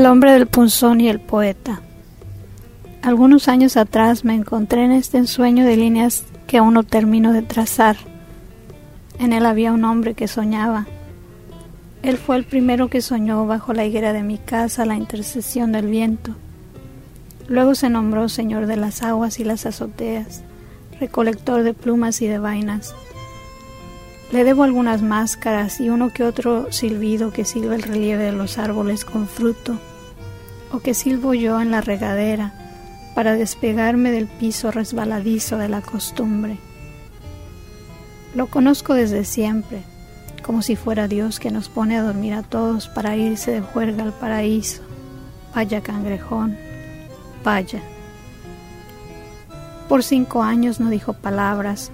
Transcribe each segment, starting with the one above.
El hombre del punzón y el poeta. Algunos años atrás me encontré en este ensueño de líneas que aún no termino de trazar. En él había un hombre que soñaba. Él fue el primero que soñó bajo la higuera de mi casa la intercesión del viento. Luego se nombró Señor de las aguas y las azoteas, recolector de plumas y de vainas. Le debo algunas máscaras y uno que otro silbido que silba el relieve de los árboles con fruto, o que silbo yo en la regadera para despegarme del piso resbaladizo de la costumbre. Lo conozco desde siempre, como si fuera Dios que nos pone a dormir a todos para irse de juerga al paraíso. Vaya cangrejón, vaya. Por cinco años no dijo palabras,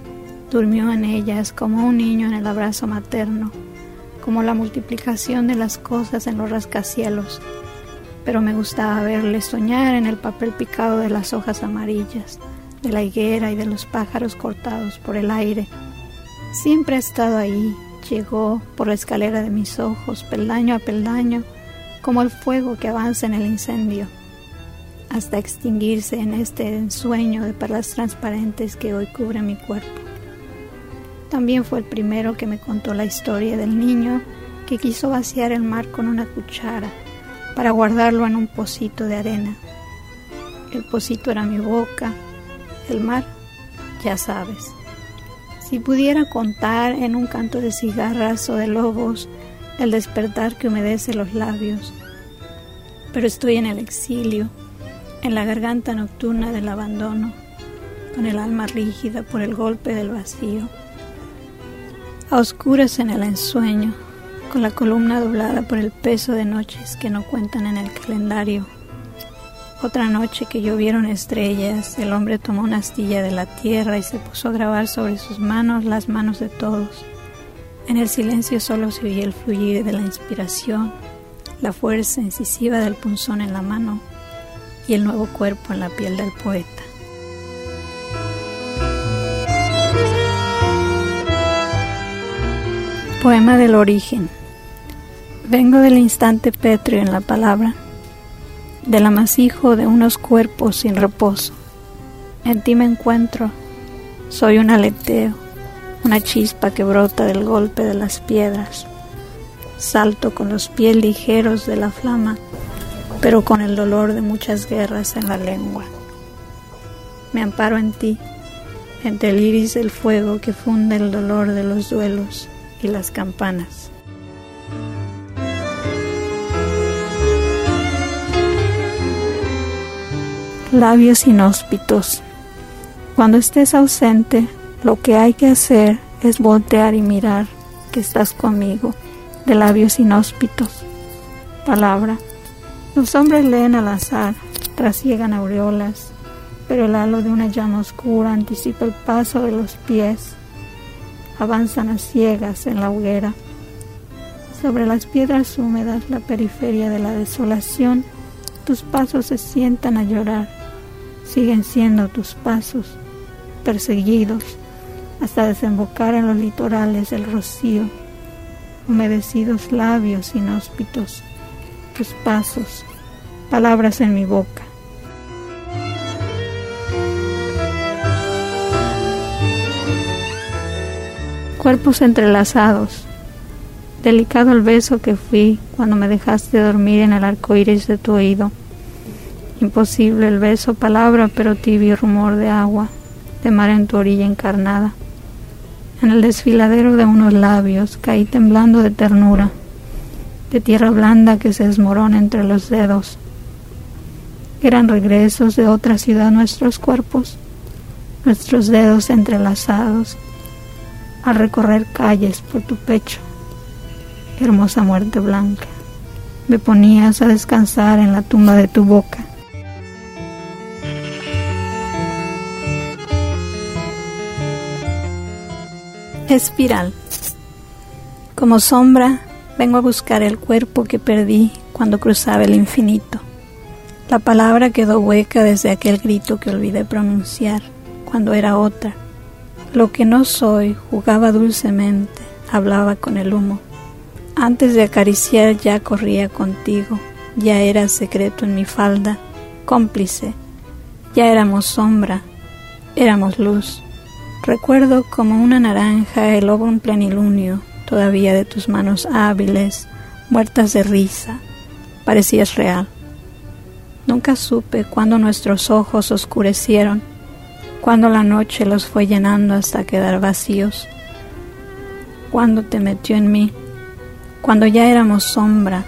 Durmió en ellas como un niño en el abrazo materno, como la multiplicación de las cosas en los rascacielos. Pero me gustaba verle soñar en el papel picado de las hojas amarillas, de la higuera y de los pájaros cortados por el aire. Siempre ha estado ahí, llegó por la escalera de mis ojos, peldaño a peldaño, como el fuego que avanza en el incendio, hasta extinguirse en este ensueño de perlas transparentes que hoy cubre mi cuerpo. También fue el primero que me contó la historia del niño que quiso vaciar el mar con una cuchara para guardarlo en un pocito de arena. El pocito era mi boca, el mar, ya sabes. Si pudiera contar en un canto de cigarras o de lobos el despertar que humedece los labios, pero estoy en el exilio, en la garganta nocturna del abandono, con el alma rígida por el golpe del vacío a oscuras en el ensueño, la columna doblada por el peso de noches que no cuentan en el calendario. Otra noche que llovieron estrellas, el hombre tomó una astilla de la tierra y se puso a grabar sobre sus manos las manos de todos. En el silencio solo se oía el fluir de la inspiración, la fuerza incisiva del punzón en la mano y el nuevo cuerpo en la piel del poeta. Poema del origen. Vengo del instante pétreo en la palabra, del amasijo de unos cuerpos sin reposo. En ti me encuentro, soy un aleteo, una chispa que brota del golpe de las piedras. Salto con los pies ligeros de la flama, pero con el dolor de muchas guerras en la lengua. Me amparo en ti, entre el iris del fuego que funde el dolor de los duelos y las campanas. Labios inhóspitos. Cuando estés ausente, lo que hay que hacer es voltear y mirar que estás conmigo, de labios inhóspitos. Palabra. Los hombres leen al azar, trasiegan aureolas, pero el halo de una llama oscura anticipa el paso de los pies avanzan a ciegas en la hoguera. Sobre las piedras húmedas, la periferia de la desolación, tus pasos se sientan a llorar. Siguen siendo tus pasos, perseguidos, hasta desembocar en los litorales del rocío. Humedecidos labios inhóspitos, tus pasos, palabras en mi boca. cuerpos entrelazados. Delicado el beso que fui cuando me dejaste dormir en el arco iris de tu oído. Imposible el beso, palabra, pero tibio rumor de agua, de mar en tu orilla encarnada. En el desfiladero de unos labios caí temblando de ternura, de tierra blanda que se desmorona entre los dedos. Eran regresos de otra ciudad nuestros cuerpos, nuestros dedos entrelazados a recorrer calles por tu pecho. Hermosa muerte blanca, me ponías a descansar en la tumba de tu boca. Espiral. Como sombra, vengo a buscar el cuerpo que perdí cuando cruzaba el infinito. La palabra quedó hueca desde aquel grito que olvidé pronunciar cuando era otra lo que no soy jugaba dulcemente, hablaba con el humo. Antes de acariciar ya corría contigo, ya eras secreto en mi falda, cómplice, ya éramos sombra, éramos luz. Recuerdo como una naranja el lobo en plenilunio, todavía de tus manos hábiles, muertas de risa, parecías real. Nunca supe cuándo nuestros ojos oscurecieron, cuando la noche los fue llenando hasta quedar vacíos, cuando te metió en mí, cuando ya éramos sombra,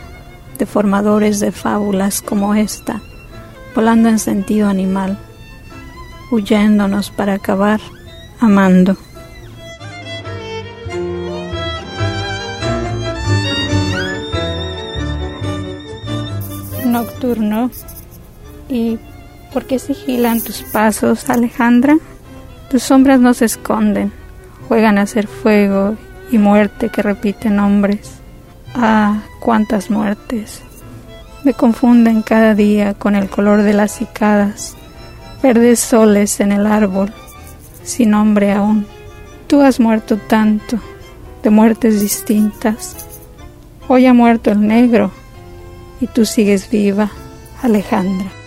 deformadores de fábulas como esta, volando en sentido animal, huyéndonos para acabar amando. Nocturno ¿Y por qué sigilan tus pasos, Alejandra? Tus sombras no se esconden, juegan a ser fuego y muerte que repiten nombres. Ah, cuántas muertes. Me confunden cada día con el color de las cicadas, verdes soles en el árbol, sin nombre aún. Tú has muerto tanto, de muertes distintas. Hoy ha muerto el negro y tú sigues viva, Alejandra.